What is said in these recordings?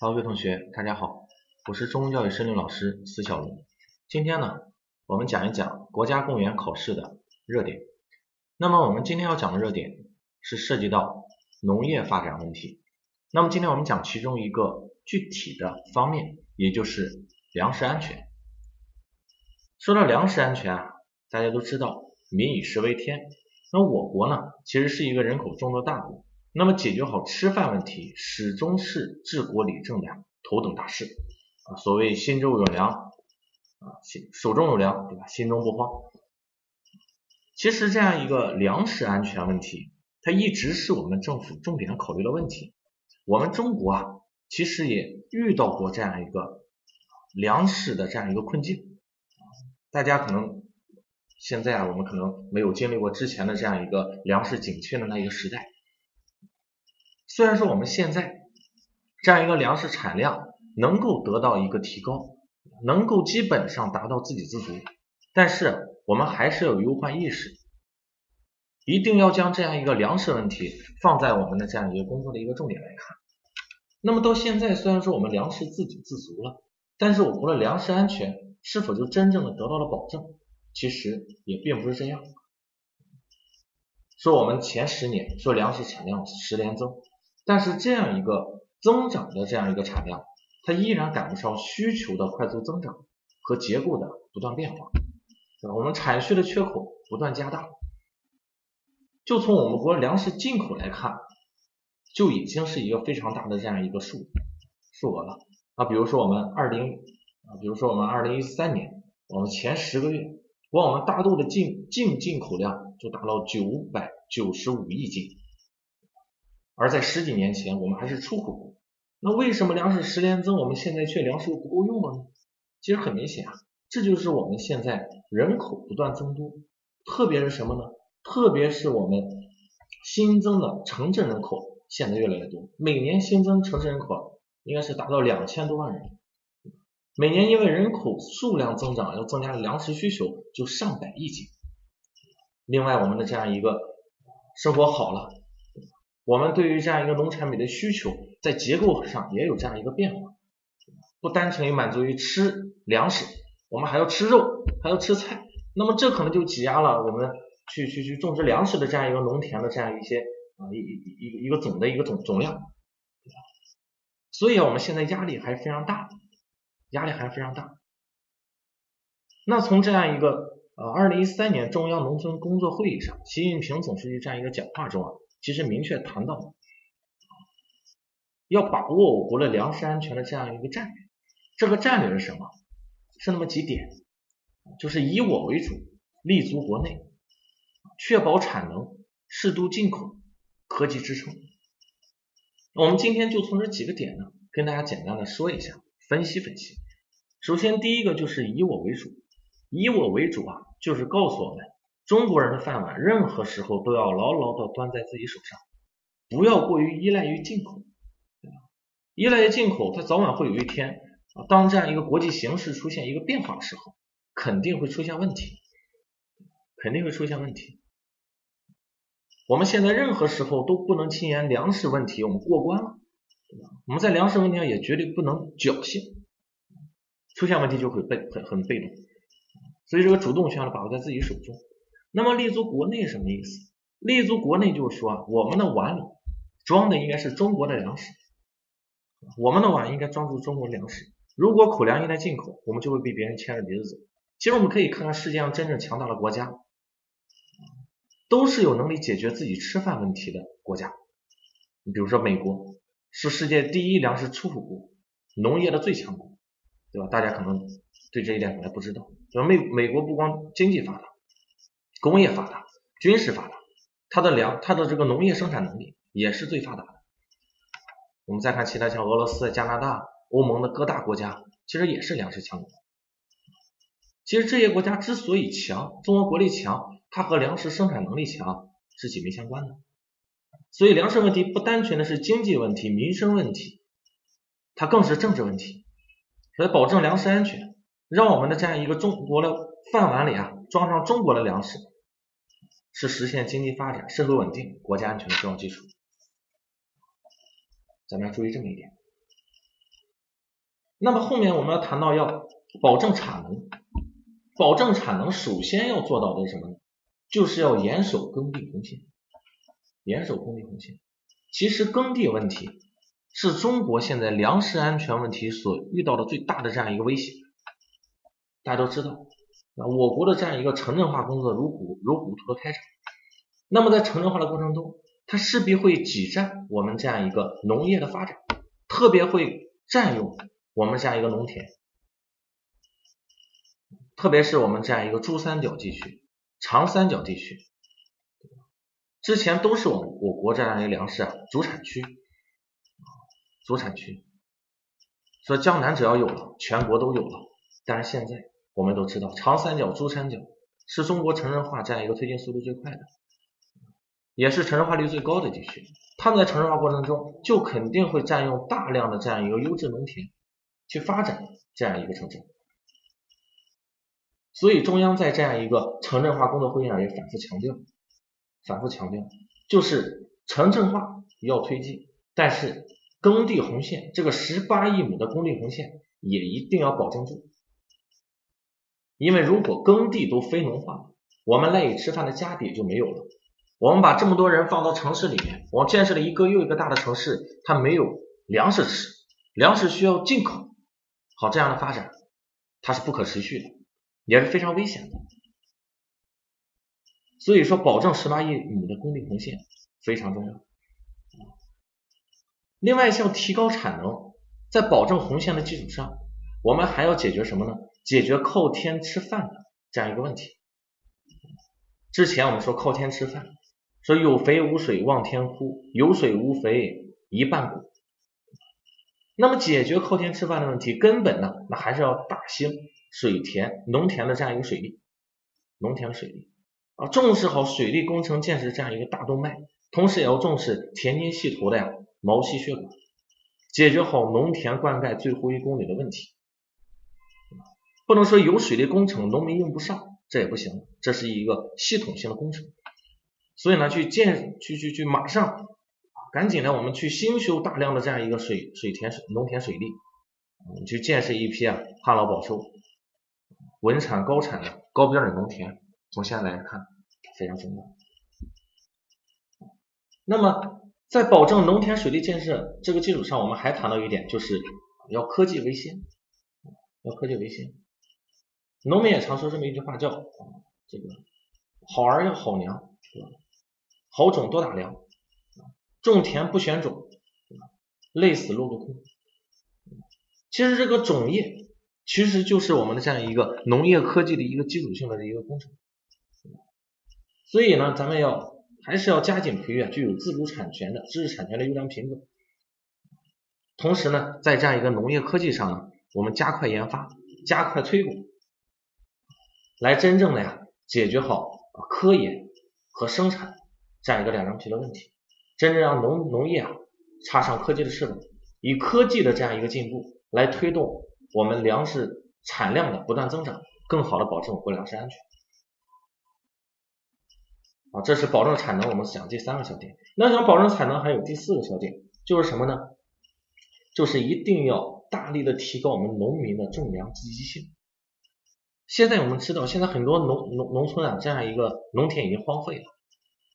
各位同学，大家好，我是中公教育申论老师司小龙。今天呢，我们讲一讲国家公务员考试的热点。那么我们今天要讲的热点是涉及到农业发展问题。那么今天我们讲其中一个具体的方面，也就是粮食安全。说到粮食安全啊，大家都知道民以食为天。那我国呢，其实是一个人口众多大国。那么解决好吃饭问题，始终是治国理政的头等大事啊。所谓心中有粮啊，心手中有粮，对吧？心中不慌。其实这样一个粮食安全问题，它一直是我们政府重点考虑的问题。我们中国啊，其实也遇到过这样一个粮食的这样一个困境。大家可能现在啊，我们可能没有经历过之前的这样一个粮食紧缺的那一个时代。虽然说我们现在这样一个粮食产量能够得到一个提高，能够基本上达到自给自足，但是我们还是有忧患意识，一定要将这样一个粮食问题放在我们的这样一个工作的一个重点来看。那么到现在，虽然说我们粮食自给自足了，但是我国的粮食安全是否就真正的得到了保证？其实也并不是这样。说我们前十年说粮食产量十连增。但是这样一个增长的这样一个产量，它依然赶不上需求的快速增长和结构的不断变化，对吧？我们产需的缺口不断加大，就从我们国粮食进口来看，就已经是一个非常大的这样一个数数额了啊。比如说我们二零啊，比如说我们二零一三年，我们前十个月，光我们大豆的进净进口量就达到九百九十五亿斤。而在十几年前，我们还是出口国，那为什么粮食十连增，我们现在却粮食不够用了呢？其实很明显啊，这就是我们现在人口不断增多，特别是什么呢？特别是我们新增的城镇人口现在越来越多，每年新增城镇人口应该是达到两千多万人，每年因为人口数量增长，要增加粮食需求就上百亿斤。另外，我们的这样一个生活好了。我们对于这样一个农产品的需求，在结构上也有这样一个变化，不单纯于满足于吃粮食，我们还要吃肉，还要吃菜，那么这可能就挤压了我们去去去种植粮食的这样一个农田的这样一些啊一一一个一个总的一个总总量，所以啊，我们现在压力还是非常大，压力还是非常大。那从这样一个呃二零一三年中央农村工作会议上，习近平总书记这样一个讲话中啊。其实明确谈到，要把握我国的粮食安全的这样一个战略。这个战略是什么？是那么几点，就是以我为主，立足国内，确保产能，适度进口，科技支撑。我们今天就从这几个点呢，跟大家简单的说一下，分析分析。首先第一个就是以我为主，以我为主啊，就是告诉我们。中国人的饭碗，任何时候都要牢牢的端在自己手上，不要过于依赖于进口，对吧？依赖于进口，它早晚会有一天啊，当这样一个国际形势出现一个变化的时候，肯定会出现问题，肯定会出现问题。我们现在任何时候都不能轻言粮食问题我们过关了，对吧？我们在粮食问题上也绝对不能侥幸，出现问题就会被很很被动，所以这个主动权要把握在自己手中。那么立足国内什么意思？立足国内就是说，我们的碗里装的应该是中国的粮食，我们的碗应该装住中国粮食。如果口粮依赖进口，我们就会被别人牵着鼻子走。其实我们可以看看世界上真正强大的国家，都是有能力解决自己吃饭问题的国家。你比如说美国，是世界第一粮食出口国，农业的最强国，对吧？大家可能对这一点可能不知道，就美美国不光经济发达。工业发达，军事发达，它的粮，它的这个农业生产能力也是最发达的。我们再看其他像俄罗斯、加拿大、欧盟的各大国家，其实也是粮食强国。其实这些国家之所以强，综合国力强，它和粮食生产能力强是紧密相关的。所以粮食问题不单纯的是经济问题、民生问题，它更是政治问题。所以保证粮食安全，让我们的这样一个中国的饭碗里啊，装上中国的粮食。是实现经济发展、社会稳定、国家安全的重要基础。咱们要注意这么一点。那么后面我们要谈到要保证产能，保证产能首先要做到的是什么呢？就是要严守耕地红线，严守耕地红线。其实耕地问题是中国现在粮食安全问题所遇到的最大的这样一个威胁。大家都知道，我国的这样一个城镇化工作如虎如虎头的开场。那么在城镇化的过程中，它势必会挤占我们这样一个农业的发展，特别会占用我们这样一个农田，特别是我们这样一个珠三角地区、长三角地区，之前都是我我国这样一个粮食啊主产区，主产区。说江南只要有了，全国都有了。但是现在我们都知道，长三角、珠三角是中国城镇化这样一个推进速度最快的。也是城镇化率最高的地区，他们在城镇化过程中就肯定会占用大量的这样一个优质农田去发展这样一个城镇，所以中央在这样一个城镇化工作会议上也反复强调，反复强调，就是城镇化要推进，但是耕地红线这个十八亿亩的耕地红线也一定要保证住，因为如果耕地都非农化，我们赖以吃饭的家底就没有了。我们把这么多人放到城市里面，我们建设了一个又一个大的城市，它没有粮食吃，粮食需要进口，好这样的发展它是不可持续的，也是非常危险的。所以说，保证十八亿亩的工地红线非常重要。另外，像提高产能，在保证红线的基础上，我们还要解决什么呢？解决靠天吃饭的这样一个问题。之前我们说靠天吃饭。说有肥无水望天哭，有水无肥一半谷。那么解决靠天吃饭的问题，根本呢，那还是要大兴水田、农田的这样一个水利，农田水利啊，重视好水利工程建设这样一个大动脉，同时也要重视田间系统的呀毛细血管，解决好农田灌溉最后一公里的问题。不能说有水利工程，农民用不上，这也不行，这是一个系统性的工程。所以呢，去建，去去去，马上，赶紧的，我们去新修大量的这样一个水水田水农田水利，嗯，去建设一批啊旱涝保收、稳产高产的高标准农田。从现在来看，非常重要。那么，在保证农田水利建设这个基础上，我们还谈到一点，就是要科技为先，要科技为先。农民也常说这么一句话，叫这个好儿要好娘，好种多打粮，种田不选种，累死落个空。其实这个种业其实就是我们的这样一个农业科技的一个基础性的一个工程。所以呢，咱们要还是要加紧培育具有自主产权的知识产权的优良品种。同时呢，在这样一个农业科技上呢，我们加快研发，加快推广，来真正的呀解决好科研和生产。这样一个两张皮的问题，真正让农农业啊插上科技的翅膀，以科技的这样一个进步来推动我们粮食产量的不断增长，更好的保证我国粮食安全。啊，这是保证产能，我们讲第三个小点。那想保证产能，还有第四个小点，就是什么呢？就是一定要大力的提高我们农民的种粮积极性。现在我们知道，现在很多农农农村啊，这样一个农田已经荒废了。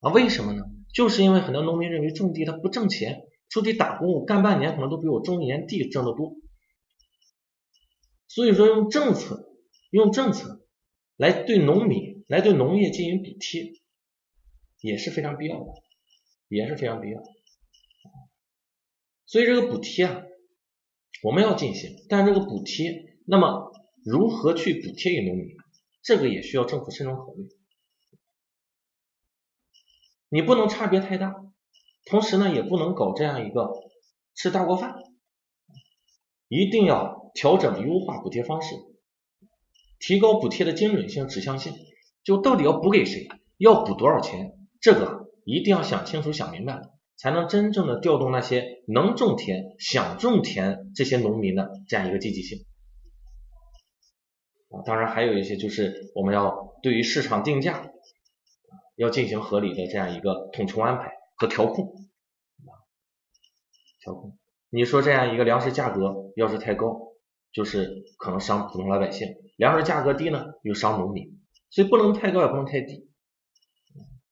啊，为什么呢？就是因为很多农民认为种地它不挣钱，出去打工干半年可能都比我种一年地挣得多。所以说用政策，用政策来对农民，来对农业进行补贴，也是非常必要的，也是非常必要。所以这个补贴啊，我们要进行，但是这个补贴，那么如何去补贴给农民，这个也需要政府慎重考虑。你不能差别太大，同时呢，也不能搞这样一个吃大锅饭，一定要调整优化补贴方式，提高补贴的精准性、指向性。就到底要补给谁，要补多少钱，这个一定要想清楚、想明白了，才能真正的调动那些能种田、想种田这些农民的这样一个积极性。当然还有一些就是我们要对于市场定价。要进行合理的这样一个统筹安排和调控，调控。你说这样一个粮食价格要是太高，就是可能伤普通老百姓；粮食价格低呢，又伤农民。所以不能太高，也不能太低。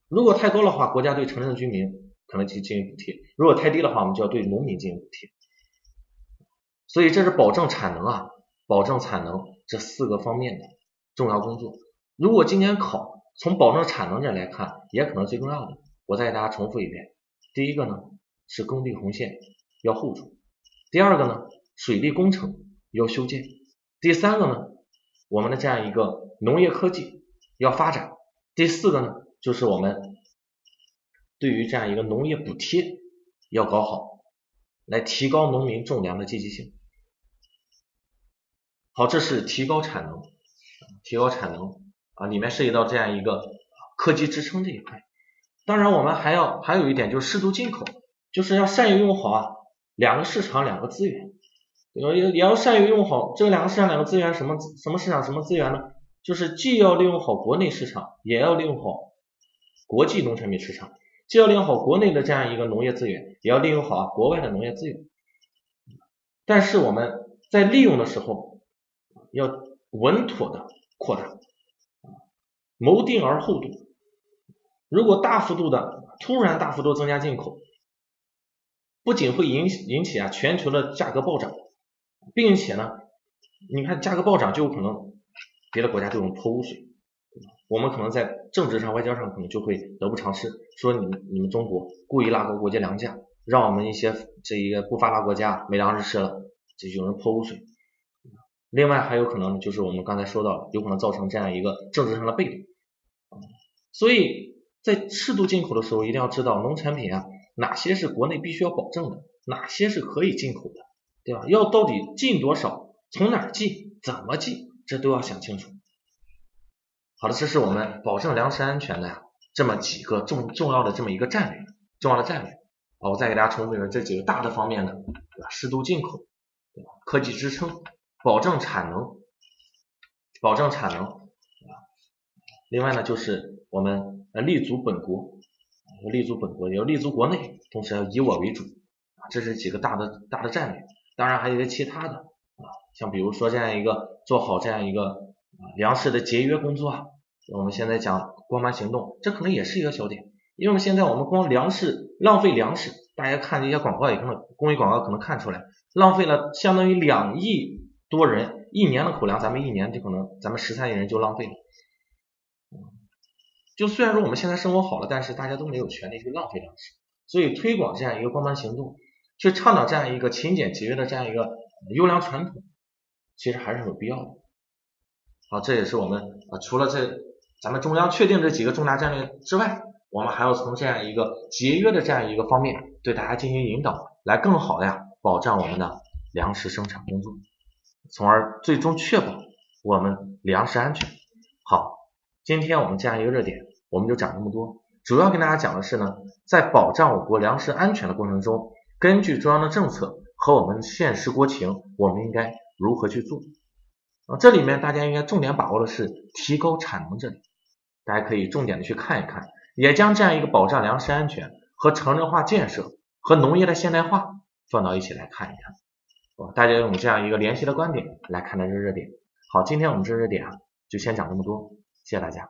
如果太高的话，国家对城镇居民可能进进行补贴；如果太低的话，我们就要对农民进行补贴。所以这是保证产能啊，保证产能这四个方面的重要工作。如果今年考从保证产能这来看，也可能最重要的。我再给大家重复一遍：第一个呢是耕地红线要护住；第二个呢水利工程要修建；第三个呢我们的这样一个农业科技要发展；第四个呢就是我们对于这样一个农业补贴要搞好，来提高农民种粮的积极性。好，这是提高产能，提高产能啊，里面涉及到这样一个科技支撑这一块。当然，我们还要还有一点就是适度进口，就是要善于用好啊两个市场两个资源，也也要善于用好这两个市场两个资源，什么什么市场什么资源呢？就是既要利用好国内市场，也要利用好国际农产品市场，既要利用好国内的这样一个农业资源，也要利用好啊国外的农业资源。但是我们在利用的时候。要稳妥的扩大，谋定而后动。如果大幅度的突然大幅度增加进口，不仅会引引起啊全球的价格暴涨，并且呢，你看价格暴涨就有可能别的国家对我们泼污水，我们可能在政治上、外交上可能就会得不偿失，说你们你们中国故意拉高国际粮价，让我们一些这一个不发达国家没粮食吃了，就有人泼污水。另外还有可能就是我们刚才说到，有可能造成这样一个政治上的被动，所以在适度进口的时候，一定要知道农产品啊哪些是国内必须要保证的，哪些是可以进口的，对吧？要到底进多少，从哪儿进，怎么进，这都要想清楚。好的，这是我们保证粮食安全的这么几个重重要的这么一个战略，重要的战略。好，我再给大家重复一遍这几个大的方面的，对吧？适度进口，对吧？科技支撑。保证产能，保证产能。另外呢，就是我们立足本国，立足本国，要立足国内，同时要以我为主啊。这是几个大的大的战略。当然还有一些其他的啊，像比如说这样一个做好这样一个啊粮食的节约工作啊。我们现在讲光盘行动，这可能也是一个小点，因为现在我们光粮食浪费粮食，大家看这些广告也可能公益广告可能看出来，浪费了相当于两亿。多人一年的口粮，咱们一年就可能咱们十三亿人就浪费了。就虽然说我们现在生活好了，但是大家都没有权利去浪费粮食。所以推广这样一个光盘行动，去倡导这样一个勤俭节约的这样一个优良传统，其实还是有必要的。好，这也是我们啊除了这咱们中央确定这几个重大战略之外，我们还要从这样一个节约的这样一个方面对大家进行引导，来更好的呀保障我们的粮食生产工作。从而最终确保我们粮食安全。好，今天我们这样一个热点，我们就讲这么多。主要跟大家讲的是呢，在保障我国粮食安全的过程中，根据中央的政策和我们现实国情，我们应该如何去做？啊，这里面大家应该重点把握的是提高产能这里，大家可以重点的去看一看，也将这样一个保障粮食安全和城镇化建设和农业的现代化放到一起来看一看。大家用这样一个联系的观点来看待这个热点。好，今天我们这热点啊，就先讲这么多，谢谢大家。